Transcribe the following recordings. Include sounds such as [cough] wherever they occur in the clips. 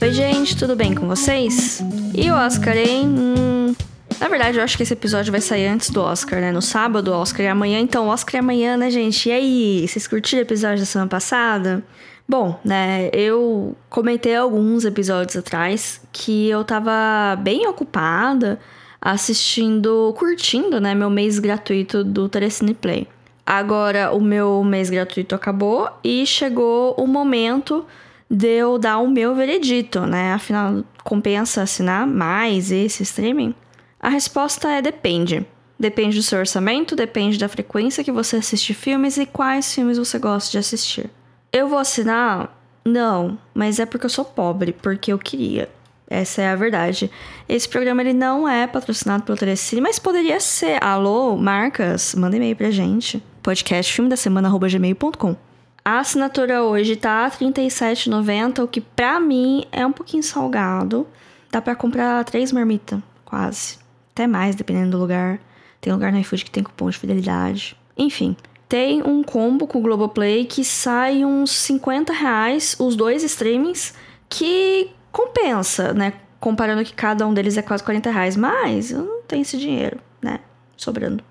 Oi, gente, tudo bem com vocês? E o Oscar, hein? Hum, na verdade, eu acho que esse episódio vai sair antes do Oscar, né? No sábado, Oscar é amanhã. Então, Oscar é amanhã, né, gente? E aí, vocês curtiram o episódio da semana passada? Bom, né, eu comentei alguns episódios atrás que eu tava bem ocupada assistindo, curtindo, né, meu mês gratuito do Telecine Play. Agora o meu mês gratuito acabou e chegou o momento de eu dar o meu veredito, né? Afinal, compensa assinar mais esse streaming? A resposta é depende. Depende do seu orçamento, depende da frequência que você assiste filmes e quais filmes você gosta de assistir. Eu vou assinar? Não, mas é porque eu sou pobre, porque eu queria. Essa é a verdade. Esse programa ele não é patrocinado pelo Telecine, mas poderia ser. Alô, marcas, manda e-mail pra gente. Podcast filme da semana@gmail.com. A assinatura hoje tá R$ 37,90, o que pra mim é um pouquinho salgado. Dá para comprar três marmitas, quase. Até mais, dependendo do lugar. Tem lugar no iFood que tem cupom de fidelidade. Enfim, tem um combo com o Globoplay que sai uns 50 reais, os dois streamings, que compensa, né? Comparando que cada um deles é quase 40 reais. Mas eu não tenho esse dinheiro, né? Sobrando.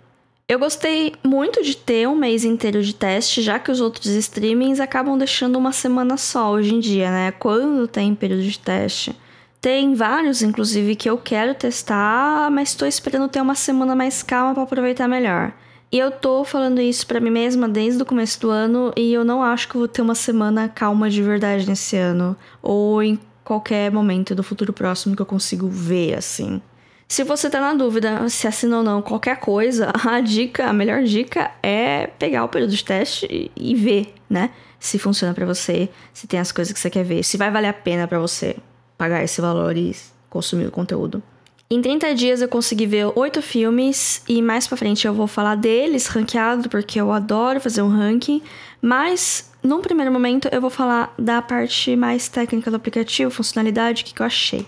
Eu gostei muito de ter um mês inteiro de teste, já que os outros streamings acabam deixando uma semana só hoje em dia, né? Quando tem período de teste. Tem vários, inclusive, que eu quero testar, mas estou esperando ter uma semana mais calma para aproveitar melhor. E eu tô falando isso para mim mesma desde o começo do ano e eu não acho que vou ter uma semana calma de verdade nesse ano ou em qualquer momento do futuro próximo que eu consigo ver assim. Se você tá na dúvida se assina ou não qualquer coisa, [laughs] a dica, a melhor dica é pegar o período de teste e ver, né? Se funciona para você, se tem as coisas que você quer ver, se vai valer a pena para você pagar esse valor e consumir o conteúdo. Em 30 dias eu consegui ver oito filmes e mais para frente eu vou falar deles ranqueado porque eu adoro fazer um ranking, mas num primeiro momento eu vou falar da parte mais técnica do aplicativo, funcionalidade, o que, que eu achei.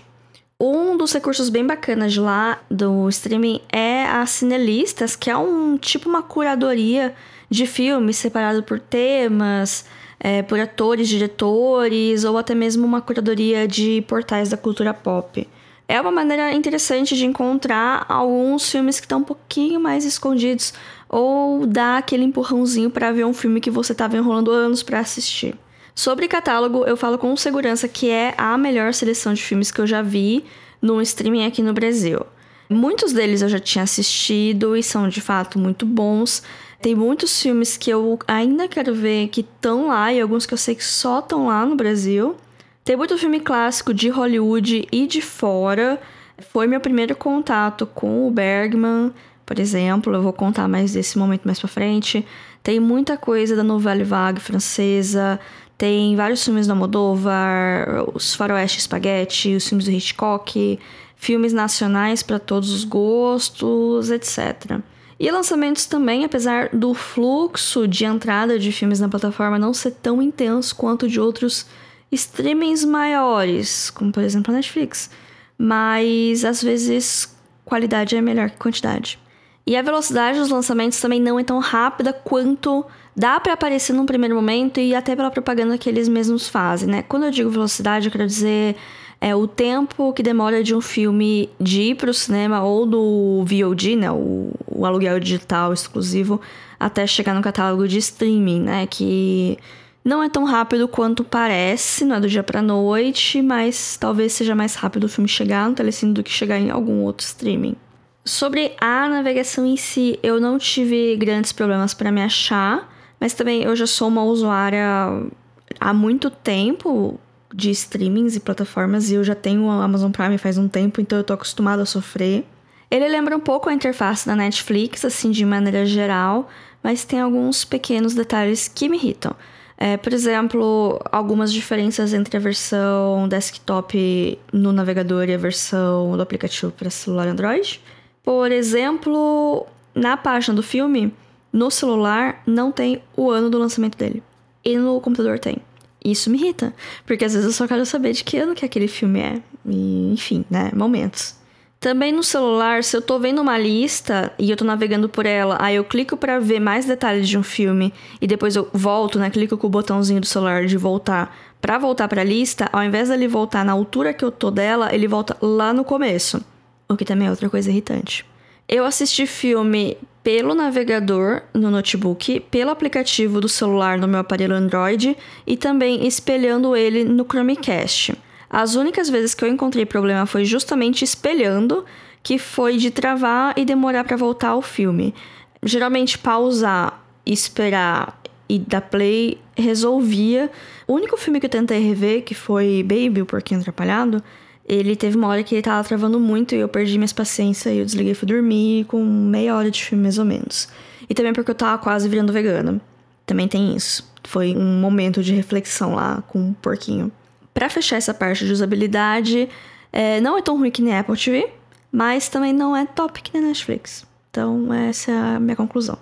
Um dos recursos bem bacanas de lá do streaming é a Cinelistas, que é um tipo uma curadoria de filmes separado por temas, é, por atores, diretores, ou até mesmo uma curadoria de portais da cultura pop. É uma maneira interessante de encontrar alguns filmes que estão um pouquinho mais escondidos ou dar aquele empurrãozinho para ver um filme que você estava enrolando anos para assistir. Sobre catálogo, eu falo com segurança que é a melhor seleção de filmes que eu já vi no streaming aqui no Brasil. Muitos deles eu já tinha assistido e são de fato muito bons. Tem muitos filmes que eu ainda quero ver que estão lá e alguns que eu sei que só estão lá no Brasil. Tem muito filme clássico de Hollywood e de fora. Foi meu primeiro contato com o Bergman, por exemplo. Eu vou contar mais desse momento mais pra frente. Tem muita coisa da Nouvelle Vague francesa. Tem vários filmes da Moldova, os Faroeste Spaghetti, os filmes do Hitchcock, filmes nacionais para todos os gostos, etc. E lançamentos também, apesar do fluxo de entrada de filmes na plataforma não ser tão intenso quanto de outros streamings maiores, como por exemplo a Netflix. Mas às vezes qualidade é melhor que quantidade. E a velocidade dos lançamentos também não é tão rápida quanto dá para aparecer num primeiro momento e até pela propaganda que eles mesmos fazem, né? Quando eu digo velocidade, eu quero dizer é o tempo que demora de um filme de ir pro cinema ou do VOD, né? O, o aluguel digital exclusivo, até chegar no catálogo de streaming, né? Que não é tão rápido quanto parece, não é do dia pra noite, mas talvez seja mais rápido o filme chegar no telecine do que chegar em algum outro streaming. Sobre a navegação em si, eu não tive grandes problemas para me achar. Mas também eu já sou uma usuária há muito tempo de streamings e plataformas e eu já tenho o Amazon Prime faz um tempo, então eu tô acostumada a sofrer. Ele lembra um pouco a interface da Netflix, assim, de maneira geral, mas tem alguns pequenos detalhes que me irritam. É, por exemplo, algumas diferenças entre a versão desktop no navegador e a versão do aplicativo para celular Android. Por exemplo, na página do filme, no celular não tem o ano do lançamento dele. E no computador tem. Isso me irrita, porque às vezes eu só quero saber de que ano que aquele filme é. E, enfim, né? Momentos. Também no celular, se eu tô vendo uma lista e eu tô navegando por ela, aí eu clico para ver mais detalhes de um filme e depois eu volto, né? Clico com o botãozinho do celular de voltar Para voltar para a lista, ao invés dele voltar na altura que eu tô dela, ele volta lá no começo, o que também é outra coisa irritante. Eu assisti filme pelo navegador no notebook, pelo aplicativo do celular no meu aparelho Android e também espelhando ele no Chromecast. As únicas vezes que eu encontrei problema foi justamente espelhando, que foi de travar e demorar para voltar ao filme. Geralmente pausar, esperar e dar play resolvia. O único filme que eu tentei rever, que foi Baby, o Porquinho Atrapalhado, ele teve uma hora que ele tava travando muito e eu perdi minhas paciências e eu desliguei e fui dormir com meia hora de filme mais ou menos. E também porque eu tava quase virando vegana. Também tem isso. Foi um momento de reflexão lá com o porquinho. Para fechar essa parte de usabilidade, é, não é tão ruim que nem Apple TV, mas também não é top que nem Netflix. Então, essa é a minha conclusão.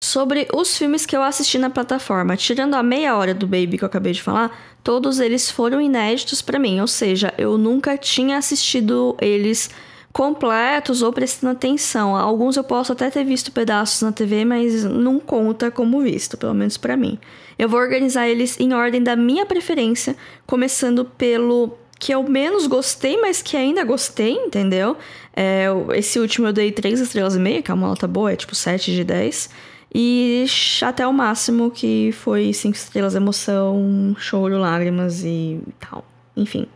Sobre os filmes que eu assisti na plataforma, tirando a meia hora do Baby que eu acabei de falar, todos eles foram inéditos para mim, ou seja, eu nunca tinha assistido eles completos ou prestando atenção. Alguns eu posso até ter visto pedaços na TV, mas não conta como visto, pelo menos para mim. Eu vou organizar eles em ordem da minha preferência, começando pelo que eu menos gostei, mas que ainda gostei, entendeu? É, esse último eu dei 3 estrelas e meia, que é uma nota boa, é tipo 7 de 10. E até o máximo que foi 5 estrelas, emoção, choro, lágrimas e tal. Enfim.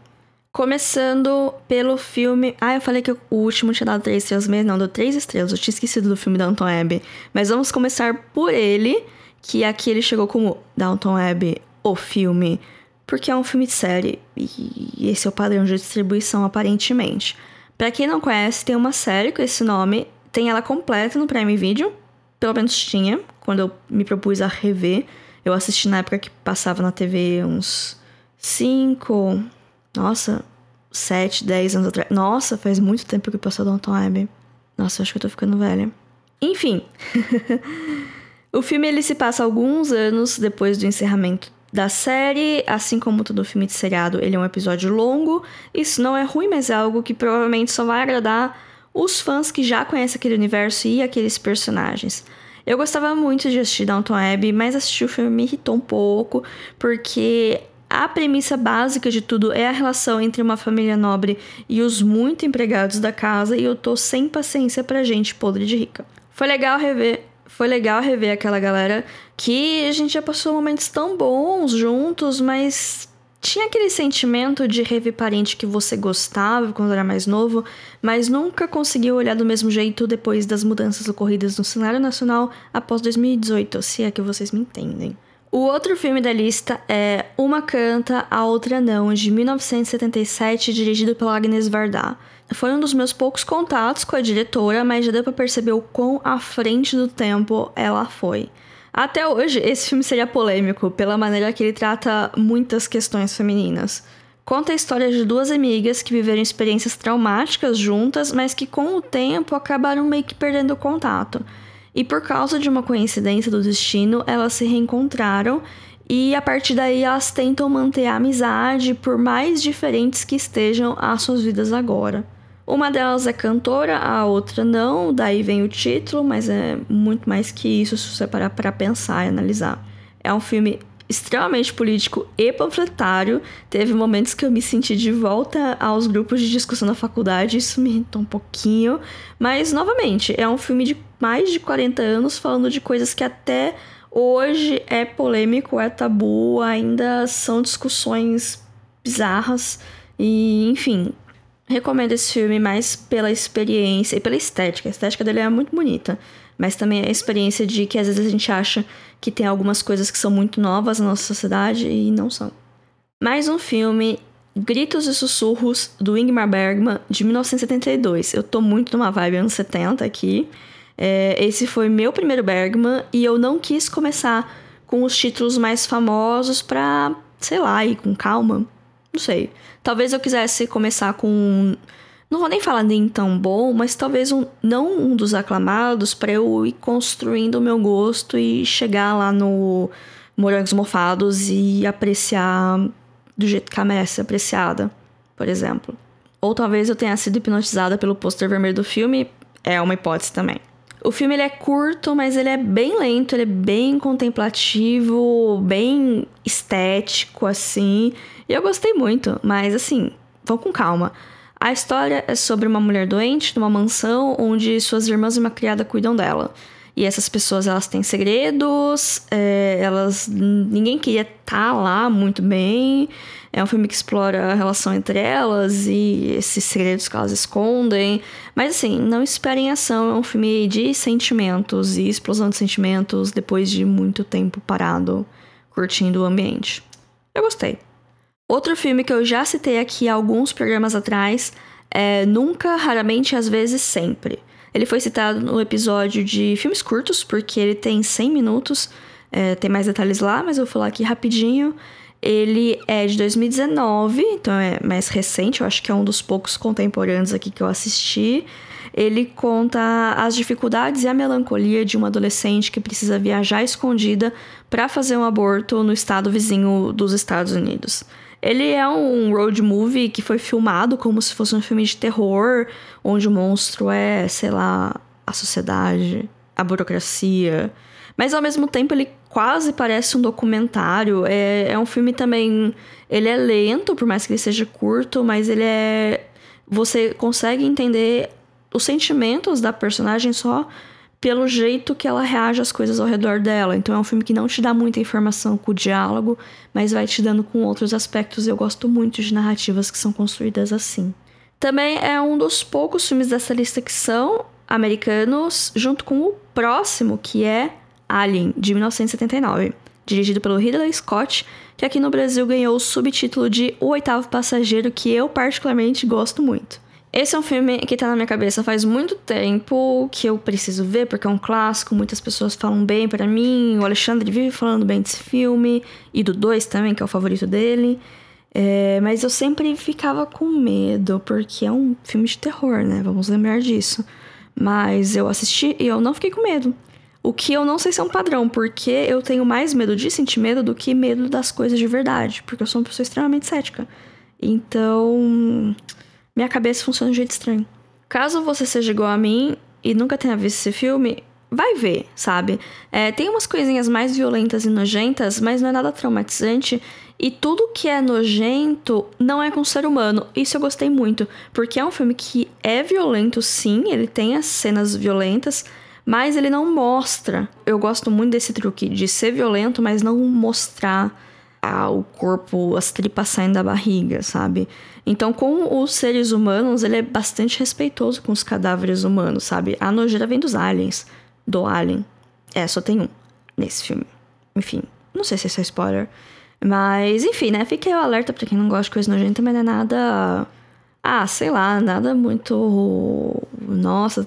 Começando pelo filme. Ah, eu falei que o último tinha dado 3 estrelas mesmo. Não, deu 3 estrelas. Eu tinha esquecido do filme Downton Abbey. Mas vamos começar por ele, que aqui ele chegou como Downton Abbey, o filme. Porque é um filme de série. E esse é o padrão de distribuição, aparentemente. Para quem não conhece, tem uma série com esse nome. Tem ela completa no Prime Video pelo menos tinha, quando eu me propus a rever. Eu assisti na época que passava na TV uns 5, nossa, 7, 10 anos atrás. Nossa, faz muito tempo que passou Downton Abbey. Nossa, acho que eu tô ficando velha. Enfim. [laughs] o filme ele se passa alguns anos depois do encerramento da série, assim como todo filme de seriado, ele é um episódio longo. Isso não é ruim, mas é algo que provavelmente só vai agradar os fãs que já conhecem aquele universo e aqueles personagens. Eu gostava muito de assistir Downton Abbey, mas assistir o filme me irritou um pouco, porque a premissa básica de tudo é a relação entre uma família nobre e os muito empregados da casa, e eu tô sem paciência pra gente podre de rica. Foi legal rever, foi legal rever aquela galera que a gente já passou momentos tão bons juntos, mas tinha aquele sentimento de rever parente que você gostava quando era mais novo, mas nunca conseguiu olhar do mesmo jeito depois das mudanças ocorridas no cenário nacional após 2018, se é que vocês me entendem. O outro filme da lista é Uma Canta, a Outra Não, de 1977, dirigido pela Agnes Varda. Foi um dos meus poucos contatos com a diretora, mas já deu pra perceber o quão à frente do tempo ela foi. Até hoje, esse filme seria polêmico pela maneira que ele trata muitas questões femininas. Conta a história de duas amigas que viveram experiências traumáticas juntas, mas que com o tempo acabaram meio que perdendo o contato. E por causa de uma coincidência do destino, elas se reencontraram e a partir daí elas tentam manter a amizade por mais diferentes que estejam as suas vidas agora. Uma delas é cantora, a outra não, daí vem o título, mas é muito mais que isso se você parar para pensar e analisar. É um filme extremamente político e panfletário. Teve momentos que eu me senti de volta aos grupos de discussão da faculdade, isso me irritou um pouquinho. Mas, novamente, é um filme de mais de 40 anos falando de coisas que até hoje é polêmico, é tabu, ainda são discussões bizarras. E, enfim, Recomendo esse filme mais pela experiência e pela estética. A estética dele é muito bonita, mas também a experiência de que às vezes a gente acha que tem algumas coisas que são muito novas na nossa sociedade e não são. Mais um filme, Gritos e Sussurros, do Ingmar Bergman, de 1972. Eu tô muito numa vibe anos 70 aqui. É, esse foi meu primeiro Bergman e eu não quis começar com os títulos mais famosos pra, sei lá, ir com calma. Não sei. Talvez eu quisesse começar com. Não vou nem falar nem tão bom, mas talvez um, não um dos aclamados para eu ir construindo o meu gosto e chegar lá no Morangos Mofados e apreciar do jeito que a merece apreciada, por exemplo. Ou talvez eu tenha sido hipnotizada pelo pôster vermelho do filme, é uma hipótese também. O filme ele é curto, mas ele é bem lento, ele é bem contemplativo, bem estético, assim. E eu gostei muito, mas assim, vão com calma. A história é sobre uma mulher doente numa mansão onde suas irmãs e uma criada cuidam dela. E essas pessoas, elas têm segredos, é, elas... Ninguém queria estar tá lá muito bem. É um filme que explora a relação entre elas e esses segredos que elas escondem. Mas assim, não esperem ação. É um filme de sentimentos e explosão de sentimentos depois de muito tempo parado curtindo o ambiente. Eu gostei. Outro filme que eu já citei aqui alguns programas atrás é Nunca, Raramente, Às vezes, Sempre. Ele foi citado no episódio de filmes curtos, porque ele tem 100 minutos, é, tem mais detalhes lá, mas eu vou falar aqui rapidinho. Ele é de 2019, então é mais recente, eu acho que é um dos poucos contemporâneos aqui que eu assisti. Ele conta as dificuldades e a melancolia de uma adolescente que precisa viajar escondida para fazer um aborto no estado vizinho dos Estados Unidos. Ele é um road movie que foi filmado como se fosse um filme de terror, onde o monstro é, sei lá, a sociedade, a burocracia. Mas ao mesmo tempo ele quase parece um documentário. É, é um filme também. Ele é lento, por mais que ele seja curto, mas ele é. Você consegue entender os sentimentos da personagem só pelo jeito que ela reage às coisas ao redor dela. Então é um filme que não te dá muita informação com o diálogo, mas vai te dando com outros aspectos. Eu gosto muito de narrativas que são construídas assim. Também é um dos poucos filmes dessa lista que são americanos, junto com o próximo, que é Alien, de 1979, dirigido pelo Ridley Scott, que aqui no Brasil ganhou o subtítulo de O Oitavo Passageiro, que eu particularmente gosto muito. Esse é um filme que tá na minha cabeça faz muito tempo que eu preciso ver, porque é um clássico, muitas pessoas falam bem para mim. O Alexandre vive falando bem desse filme, e do 2 também, que é o favorito dele. É, mas eu sempre ficava com medo, porque é um filme de terror, né? Vamos lembrar disso. Mas eu assisti e eu não fiquei com medo. O que eu não sei se é um padrão, porque eu tenho mais medo de sentir medo do que medo das coisas de verdade, porque eu sou uma pessoa extremamente cética. Então minha cabeça funciona de um jeito estranho. Caso você seja igual a mim e nunca tenha visto esse filme, vai ver, sabe? É, tem umas coisinhas mais violentas e nojentas, mas não é nada traumatizante. E tudo que é nojento não é com o ser humano. Isso eu gostei muito, porque é um filme que é violento, sim, ele tem as cenas violentas, mas ele não mostra. Eu gosto muito desse truque de ser violento, mas não mostrar ah, o corpo, as tripas saindo da barriga, sabe? Então, com os seres humanos, ele é bastante respeitoso com os cadáveres humanos, sabe? A nojeira vem dos aliens, do alien. É, só tem um nesse filme. Enfim, não sei se é spoiler. Mas, enfim, né? Aí o alerta pra quem não gosta de coisa nojenta, mas não é nada. Ah, sei lá, nada muito. Nossa,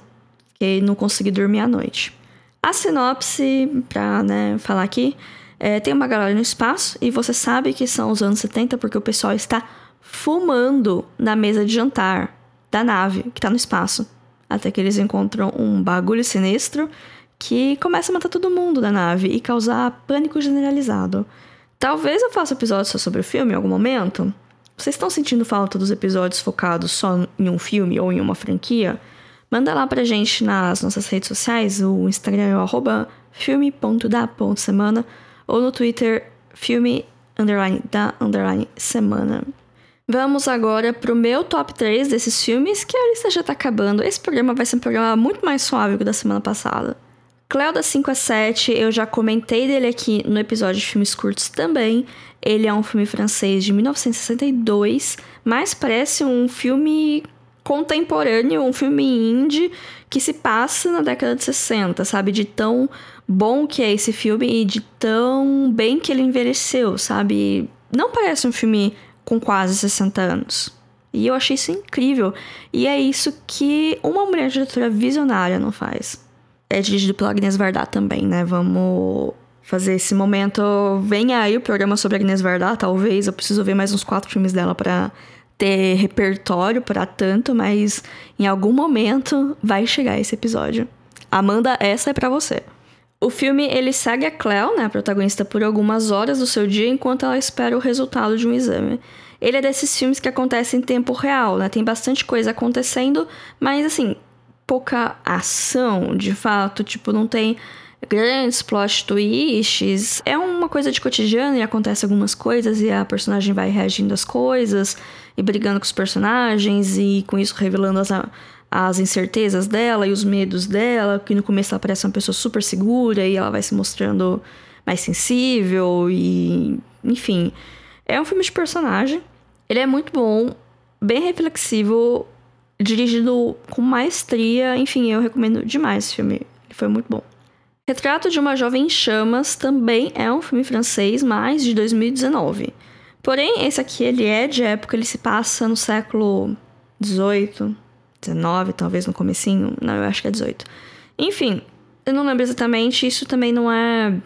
que não consegui dormir à noite. A sinopse, pra né, falar aqui, é, tem uma galera no espaço e você sabe que são os anos 70 porque o pessoal está fumando na mesa de jantar da nave que está no espaço. Até que eles encontram um bagulho sinistro que começa a matar todo mundo da nave e causar pânico generalizado. Talvez eu faça episódio só sobre o filme em algum momento. Vocês estão sentindo falta dos episódios focados só em um filme ou em uma franquia? Manda lá pra gente nas nossas redes sociais, o Instagram é o filme.da.semana ou no Twitter filme underline da underline semana. Vamos agora pro meu top 3 desses filmes, que a lista já tá acabando. Esse programa vai ser um programa muito mais suave que o da semana passada. Cleo da 5 a 7, eu já comentei dele aqui no episódio de filmes curtos também. Ele é um filme francês de 1962, mas parece um filme contemporâneo, um filme indie que se passa na década de 60, sabe? De tão bom que é esse filme e de tão bem que ele envelheceu, sabe? Não parece um filme com quase 60 anos. E eu achei isso incrível. E é isso que uma mulher diretora visionária não faz. É dirigido pela Agnes Varda também, né? Vamos fazer esse momento. Vem aí o programa sobre Agnes Varda, talvez. Eu preciso ver mais uns quatro filmes dela para ter repertório para tanto, mas em algum momento vai chegar esse episódio. Amanda, essa é para você. O filme ele segue a Cleo, né, a protagonista, por algumas horas do seu dia enquanto ela espera o resultado de um exame. Ele é desses filmes que acontecem em tempo real, né? Tem bastante coisa acontecendo, mas assim, pouca ação, de fato, tipo, não tem grandes plot twists. É uma coisa de cotidiano e acontece algumas coisas e a personagem vai reagindo às coisas e brigando com os personagens e com isso revelando as, as incertezas dela e os medos dela, que no começo ela parece uma pessoa super segura e ela vai se mostrando mais sensível e enfim, é um filme de personagem. Ele é muito bom, bem reflexivo, dirigido com maestria, enfim, eu recomendo demais esse filme. Ele foi muito bom. Retrato de uma Jovem em Chamas também é um filme francês, mas de 2019. Porém, esse aqui ele é de época, ele se passa no século 18, 19, talvez no comecinho. Não, eu acho que é 18. Enfim, eu não lembro exatamente, isso também não é...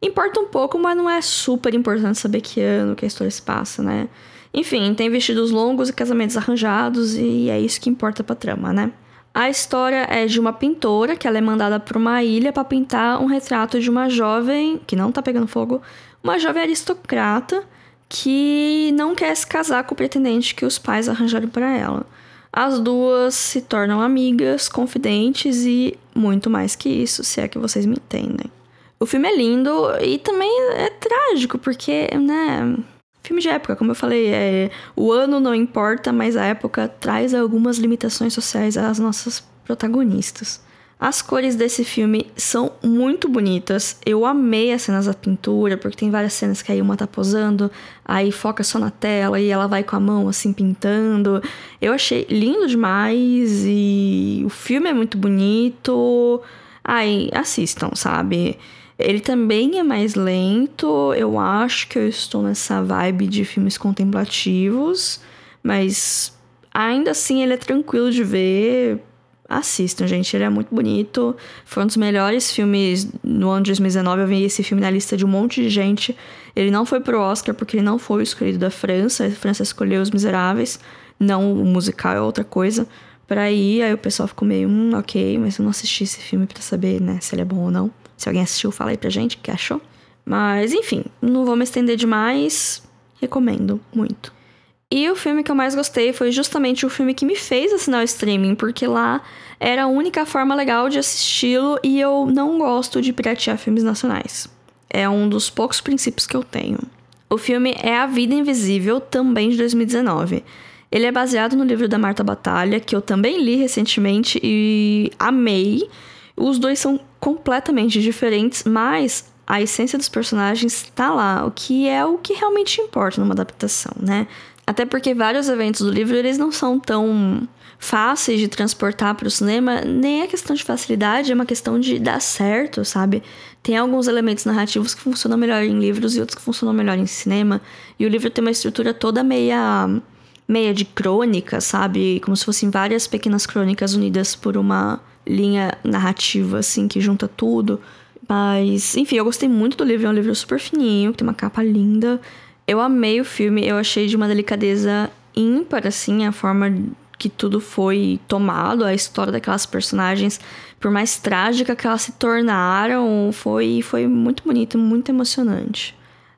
Importa um pouco, mas não é super importante saber que ano que a história se passa, né? Enfim, tem vestidos longos e casamentos arranjados, e é isso que importa pra trama, né? A história é de uma pintora que ela é mandada para uma ilha para pintar um retrato de uma jovem que não tá pegando fogo, uma jovem aristocrata que não quer se casar com o pretendente que os pais arranjaram para ela. As duas se tornam amigas, confidentes e muito mais que isso, se é que vocês me entendem. O filme é lindo e também é trágico, porque, né, Filme de época, como eu falei, é, o ano não importa, mas a época traz algumas limitações sociais às nossas protagonistas. As cores desse filme são muito bonitas. Eu amei as cenas da pintura, porque tem várias cenas que aí uma tá posando, aí foca só na tela e ela vai com a mão assim pintando. Eu achei lindo demais e o filme é muito bonito. Aí assistam, sabe? Ele também é mais lento. Eu acho que eu estou nessa vibe de filmes contemplativos, mas ainda assim ele é tranquilo de ver. Assistam, gente, ele é muito bonito. Foi um dos melhores filmes no ano de 2019. Eu vi esse filme na lista de um monte de gente. Ele não foi pro Oscar porque ele não foi o escolhido da França. A França escolheu Os Miseráveis, não o musical é outra coisa. Pra ir, aí o pessoal ficou meio, hum, ok, mas eu não assisti esse filme para saber, né, se ele é bom ou não. Se alguém assistiu, fala aí pra gente o que achou. Mas, enfim, não vou me estender demais. Recomendo muito. E o filme que eu mais gostei foi justamente o filme que me fez assinar o streaming, porque lá era a única forma legal de assisti-lo e eu não gosto de piratear filmes nacionais. É um dos poucos princípios que eu tenho. O filme é A Vida Invisível, também de 2019. Ele é baseado no livro da Marta Batalha, que eu também li recentemente e amei. Os dois são completamente diferentes, mas a essência dos personagens está lá, o que é o que realmente importa numa adaptação, né? Até porque vários eventos do livro eles não são tão fáceis de transportar para o cinema, nem é questão de facilidade, é uma questão de dar certo, sabe? Tem alguns elementos narrativos que funcionam melhor em livros e outros que funcionam melhor em cinema, e o livro tem uma estrutura toda meia meia de crônica, sabe? Como se fossem várias pequenas crônicas unidas por uma linha narrativa, assim, que junta tudo. Mas, enfim, eu gostei muito do livro. É um livro super fininho, tem uma capa linda. Eu amei o filme, eu achei de uma delicadeza ímpar, assim, a forma que tudo foi tomado, a história daquelas personagens, por mais trágica que elas se tornaram, foi, foi muito bonito, muito emocionante.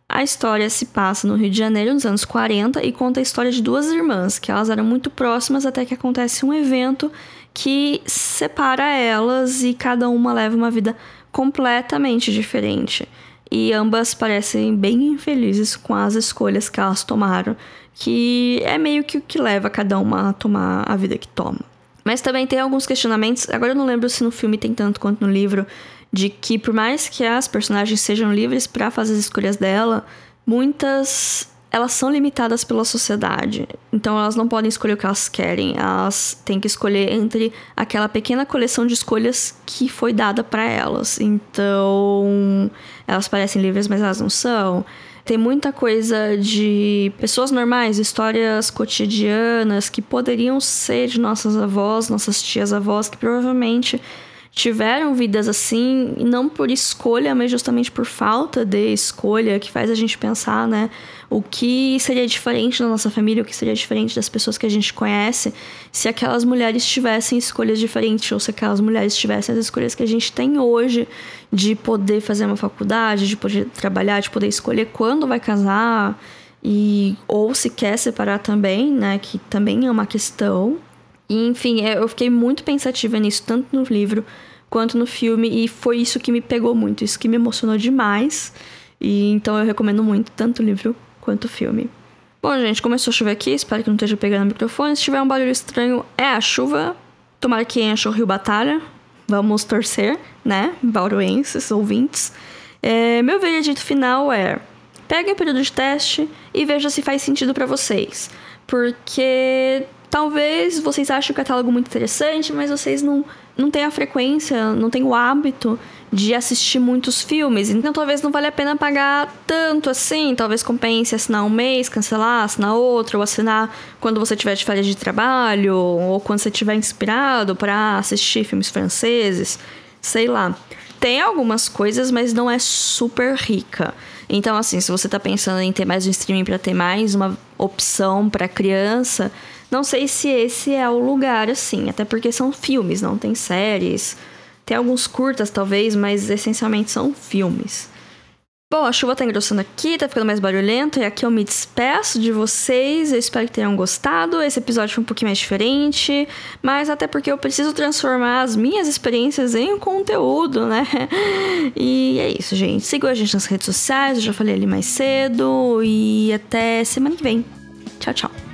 A história se passa no Rio de Janeiro, nos anos 40, e conta a história de duas irmãs, que elas eram muito próximas até que acontece um evento que separa elas e cada uma leva uma vida completamente diferente. E ambas parecem bem infelizes com as escolhas que elas tomaram, que é meio que o que leva cada uma a tomar a vida que toma. Mas também tem alguns questionamentos, agora eu não lembro se no filme tem tanto quanto no livro, de que por mais que as personagens sejam livres para fazer as escolhas dela, muitas elas são limitadas pela sociedade. Então elas não podem escolher o que elas querem. Elas têm que escolher entre aquela pequena coleção de escolhas que foi dada para elas. Então elas parecem livres, mas elas não são. Tem muita coisa de pessoas normais, histórias cotidianas que poderiam ser de nossas avós, nossas tias avós, que provavelmente tiveram vidas assim, não por escolha, mas justamente por falta de escolha, que faz a gente pensar, né? O que seria diferente da nossa família, o que seria diferente das pessoas que a gente conhece, se aquelas mulheres tivessem escolhas diferentes, ou se aquelas mulheres tivessem as escolhas que a gente tem hoje, de poder fazer uma faculdade, de poder trabalhar, de poder escolher quando vai casar, e ou se quer separar também, né? Que também é uma questão. E, enfim, é, eu fiquei muito pensativa nisso, tanto no livro quanto no filme, e foi isso que me pegou muito, isso que me emocionou demais. E então eu recomendo muito tanto o livro quanto o filme. Bom, gente, começou a chover aqui, espero que não esteja pegando o microfone. Se tiver um barulho estranho, é a chuva. Tomara que encha o Rio Batalha. Vamos torcer, né? Bauruenses, ouvintes. É, meu veredito final é: pegue o período de teste e veja se faz sentido para vocês. Porque talvez vocês achem o catálogo muito interessante, mas vocês não não tem a frequência, não tem o hábito de assistir muitos filmes. Então talvez não valha a pena pagar tanto assim. Talvez compense assinar um mês, cancelar, assinar outro, ou assinar quando você tiver de férias de trabalho, ou quando você estiver inspirado para assistir filmes franceses, sei lá. Tem algumas coisas, mas não é super rica. Então, assim, se você tá pensando em ter mais um streaming para ter mais uma opção para criança, não sei se esse é o lugar, assim, até porque são filmes, não tem séries. Tem alguns curtas, talvez, mas essencialmente são filmes. Bom, a chuva tá engrossando aqui, tá ficando mais barulhento, e aqui eu me despeço de vocês. Eu espero que tenham gostado. Esse episódio foi um pouquinho mais diferente, mas até porque eu preciso transformar as minhas experiências em conteúdo, né? E é isso, gente. Sigam a gente nas redes sociais, eu já falei ali mais cedo, e até semana que vem. Tchau, tchau.